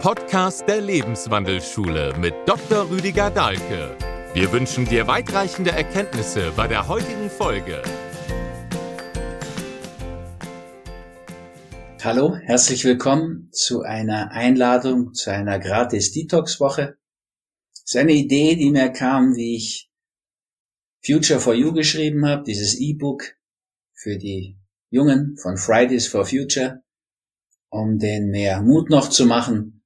Podcast der Lebenswandelschule mit Dr. Rüdiger Dahlke. Wir wünschen dir weitreichende Erkenntnisse bei der heutigen Folge. Hallo, herzlich willkommen zu einer Einladung zu einer gratis Detox-Woche. Das ist eine Idee, die mir kam, wie ich Future for You geschrieben habe, dieses E-Book für die Jungen von Fridays for Future, um denen mehr Mut noch zu machen,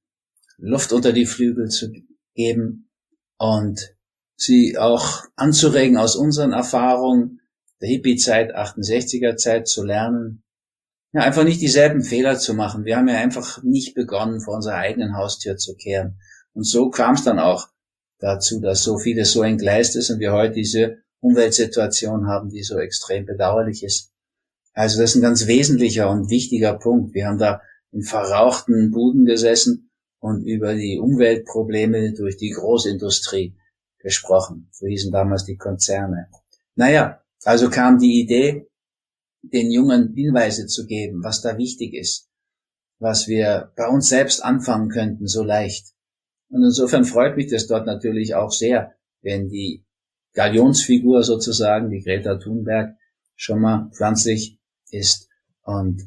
Luft unter die Flügel zu geben und sie auch anzuregen, aus unseren Erfahrungen der Hippie-Zeit, 68er-Zeit zu lernen. Ja, einfach nicht dieselben Fehler zu machen. Wir haben ja einfach nicht begonnen, vor unserer eigenen Haustür zu kehren. Und so kam es dann auch dazu, dass so vieles so entgleist ist und wir heute diese Umweltsituation haben, die so extrem bedauerlich ist. Also das ist ein ganz wesentlicher und wichtiger Punkt. Wir haben da in verrauchten Buden gesessen und über die Umweltprobleme durch die Großindustrie gesprochen. So hießen damals die Konzerne. Naja, also kam die Idee, den Jungen Hinweise zu geben, was da wichtig ist, was wir bei uns selbst anfangen könnten, so leicht. Und insofern freut mich das dort natürlich auch sehr, wenn die Galionsfigur sozusagen, die Greta Thunberg, schon mal pflanzlich ist und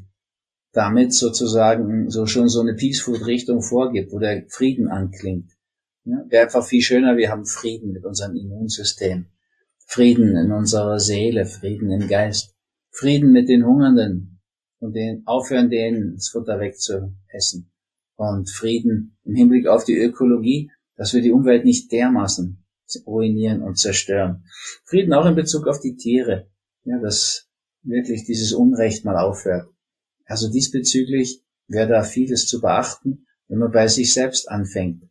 damit sozusagen so schon so eine Peace-Food-Richtung vorgibt, wo der Frieden anklingt. Ja, Wäre einfach viel schöner, wir haben Frieden mit unserem Immunsystem, Frieden in unserer Seele, Frieden im Geist, Frieden mit den Hungernden und den aufhören, denen das Futter wegzuessen und Frieden im Hinblick auf die Ökologie, dass wir die Umwelt nicht dermaßen ruinieren und zerstören. Frieden auch in Bezug auf die Tiere, ja, dass wirklich dieses Unrecht mal aufhört. Also diesbezüglich wäre da vieles zu beachten, wenn man bei sich selbst anfängt.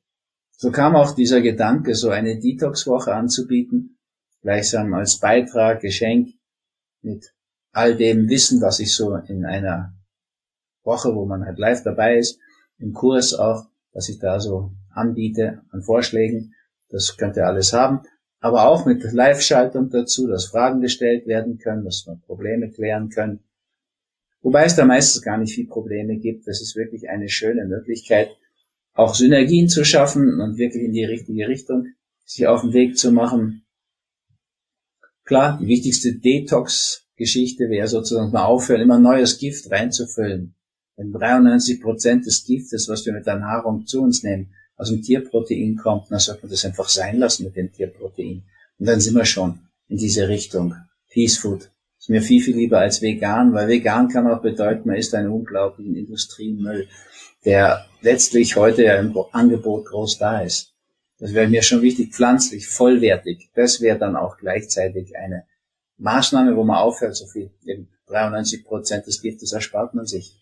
So kam auch dieser Gedanke, so eine Detox-Woche anzubieten, gleichsam als Beitrag, Geschenk mit all dem Wissen, was ich so in einer Woche, wo man halt live dabei ist, im Kurs auch, was ich da so anbiete an Vorschlägen, das könnt ihr alles haben, aber auch mit Live-Schaltung dazu, dass Fragen gestellt werden können, dass wir Probleme klären können, Wobei es da meistens gar nicht viel Probleme gibt. Das ist wirklich eine schöne Möglichkeit, auch Synergien zu schaffen und wirklich in die richtige Richtung sich auf den Weg zu machen. Klar, die wichtigste Detox-Geschichte wäre sozusagen mal aufhören, immer neues Gift reinzufüllen. Wenn 93 Prozent des Giftes, was wir mit der Nahrung zu uns nehmen, aus dem Tierprotein kommt, dann sollte man das einfach sein lassen mit dem Tierprotein. Und dann sind wir schon in diese Richtung. Peace Food. Ist mir viel, viel lieber als vegan, weil vegan kann auch bedeuten, man isst einen unglaublichen Industriemüll, der letztlich heute ja im Angebot groß da ist. Das wäre mir schon wichtig, pflanzlich, vollwertig. Das wäre dann auch gleichzeitig eine Maßnahme, wo man aufhört, so viel, eben 93 Prozent des Giftes erspart man sich.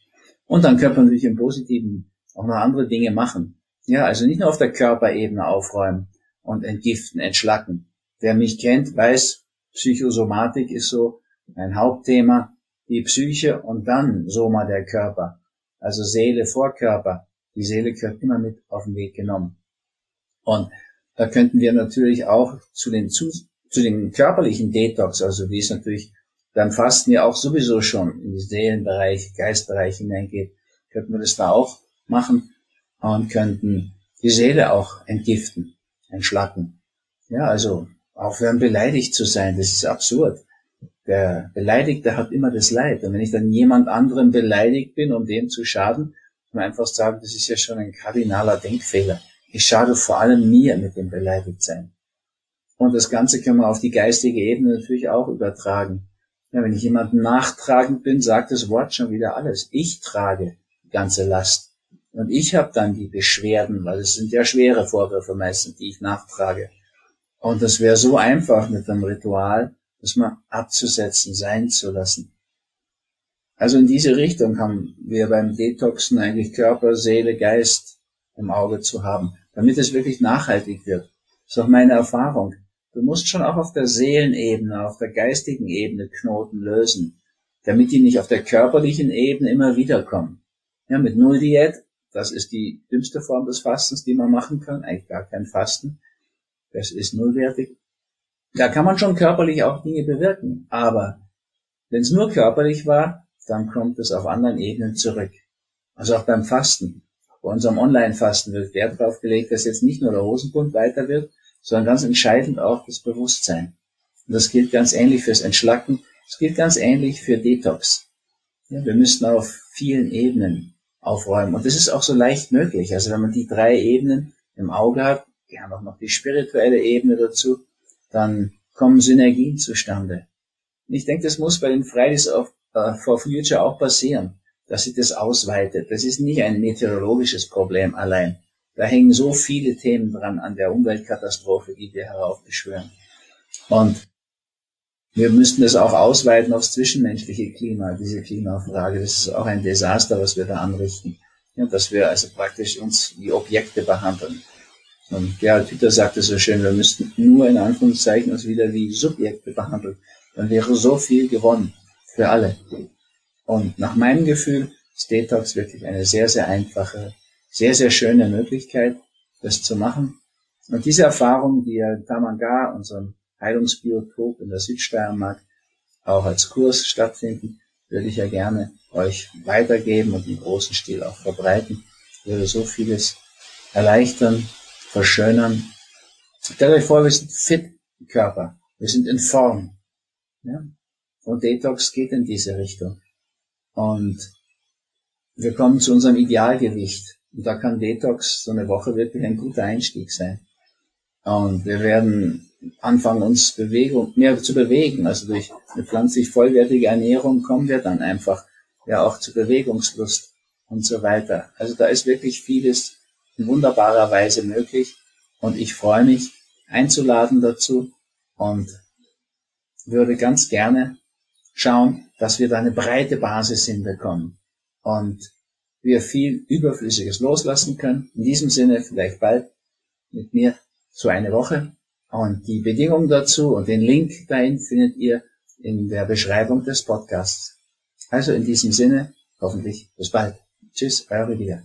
Und dann könnte man natürlich im Positiven auch noch andere Dinge machen. Ja, also nicht nur auf der Körperebene aufräumen und entgiften, entschlacken. Wer mich kennt, weiß, Psychosomatik ist so ein Hauptthema, die Psyche und dann Soma der Körper, also Seele vor Körper. Die Seele gehört immer mit auf den Weg genommen. Und da könnten wir natürlich auch zu den, zu, zu den körperlichen Detox, also wie es natürlich beim Fasten ja auch sowieso schon in den Seelenbereich, Geistbereich hineingeht, könnten wir das da auch machen und könnten die Seele auch entgiften, entschlacken. Ja, also aufhören beleidigt zu sein, das ist absurd der Beleidigte hat immer das Leid. Und wenn ich dann jemand anderem beleidigt bin, um dem zu schaden, muss man einfach sagen, das ist ja schon ein kardinaler Denkfehler. Ich schade vor allem mir mit dem Beleidigtsein. Und das Ganze können wir auf die geistige Ebene natürlich auch übertragen. Ja, wenn ich jemandem nachtragend bin, sagt das Wort schon wieder alles. Ich trage die ganze Last. Und ich habe dann die Beschwerden, weil es sind ja schwere Vorwürfe meistens, die ich nachtrage. Und das wäre so einfach mit einem Ritual, das mal abzusetzen, sein zu lassen. Also in diese Richtung haben wir beim Detoxen eigentlich Körper, Seele, Geist im Auge zu haben, damit es wirklich nachhaltig wird. Das ist auch meine Erfahrung. Du musst schon auch auf der Seelenebene, auf der geistigen Ebene Knoten lösen, damit die nicht auf der körperlichen Ebene immer wieder kommen. Ja, mit Null-Diät, das ist die dümmste Form des Fastens, die man machen kann, eigentlich gar kein Fasten. Das ist nullwertig. Da kann man schon körperlich auch Dinge bewirken, aber wenn es nur körperlich war, dann kommt es auf anderen Ebenen zurück. Also auch beim Fasten. bei unserem Online-Fasten wird Wert darauf gelegt, dass jetzt nicht nur der Hosenbund weiter wird, sondern ganz entscheidend auch das Bewusstsein. Und das gilt ganz ähnlich fürs Entschlacken, das gilt ganz ähnlich für Detox. Ja, wir müssten auf vielen Ebenen aufräumen. Und das ist auch so leicht möglich. Also wenn man die drei Ebenen im Auge hat, gerne auch noch die spirituelle Ebene dazu, dann kommen Synergien zustande. Und ich denke, das muss bei den Fridays uh, for Future auch passieren dass sich das ausweitet. Das ist nicht ein meteorologisches Problem allein. Da hängen so viele Themen dran an der Umweltkatastrophe, die wir heraufbeschwören. Und wir müssten es auch ausweiten aufs zwischenmenschliche Klima, diese Klimafrage. Das ist auch ein Desaster, was wir da anrichten. Ja, dass wir also praktisch uns wie Objekte behandeln. Und Gerhard Hüther sagte so schön, wir müssten nur in Anführungszeichen uns wieder wie Subjekte behandeln. Dann wäre so viel gewonnen für alle. Und nach meinem Gefühl ist Detox wirklich eine sehr, sehr einfache, sehr, sehr schöne Möglichkeit, das zu machen. Und diese Erfahrung, die ja Tamanga, unserem Heilungsbiotop in der Südsteiermark, auch als Kurs stattfinden, würde ich ja gerne euch weitergeben und im großen Stil auch verbreiten. Würde so vieles erleichtern, verschönern. Stellt euch vor, wir sind fit im Körper. Wir sind in Form. Ja? Und Detox geht in diese Richtung. Und wir kommen zu unserem Idealgewicht. Und da kann Detox so eine Woche wirklich ein guter Einstieg sein. Und wir werden anfangen, uns Bewegung, mehr zu bewegen. Also durch eine pflanzlich vollwertige Ernährung kommen wir dann einfach ja auch zu Bewegungslust und so weiter. Also da ist wirklich vieles in wunderbarer Weise möglich. Und ich freue mich, einzuladen dazu und würde ganz gerne schauen, dass wir da eine breite Basis hinbekommen und wir viel Überflüssiges loslassen können. In diesem Sinne vielleicht bald mit mir so eine Woche. Und die Bedingungen dazu und den Link dahin findet ihr in der Beschreibung des Podcasts. Also in diesem Sinne, hoffentlich bis bald. Tschüss, euer Rüdiger.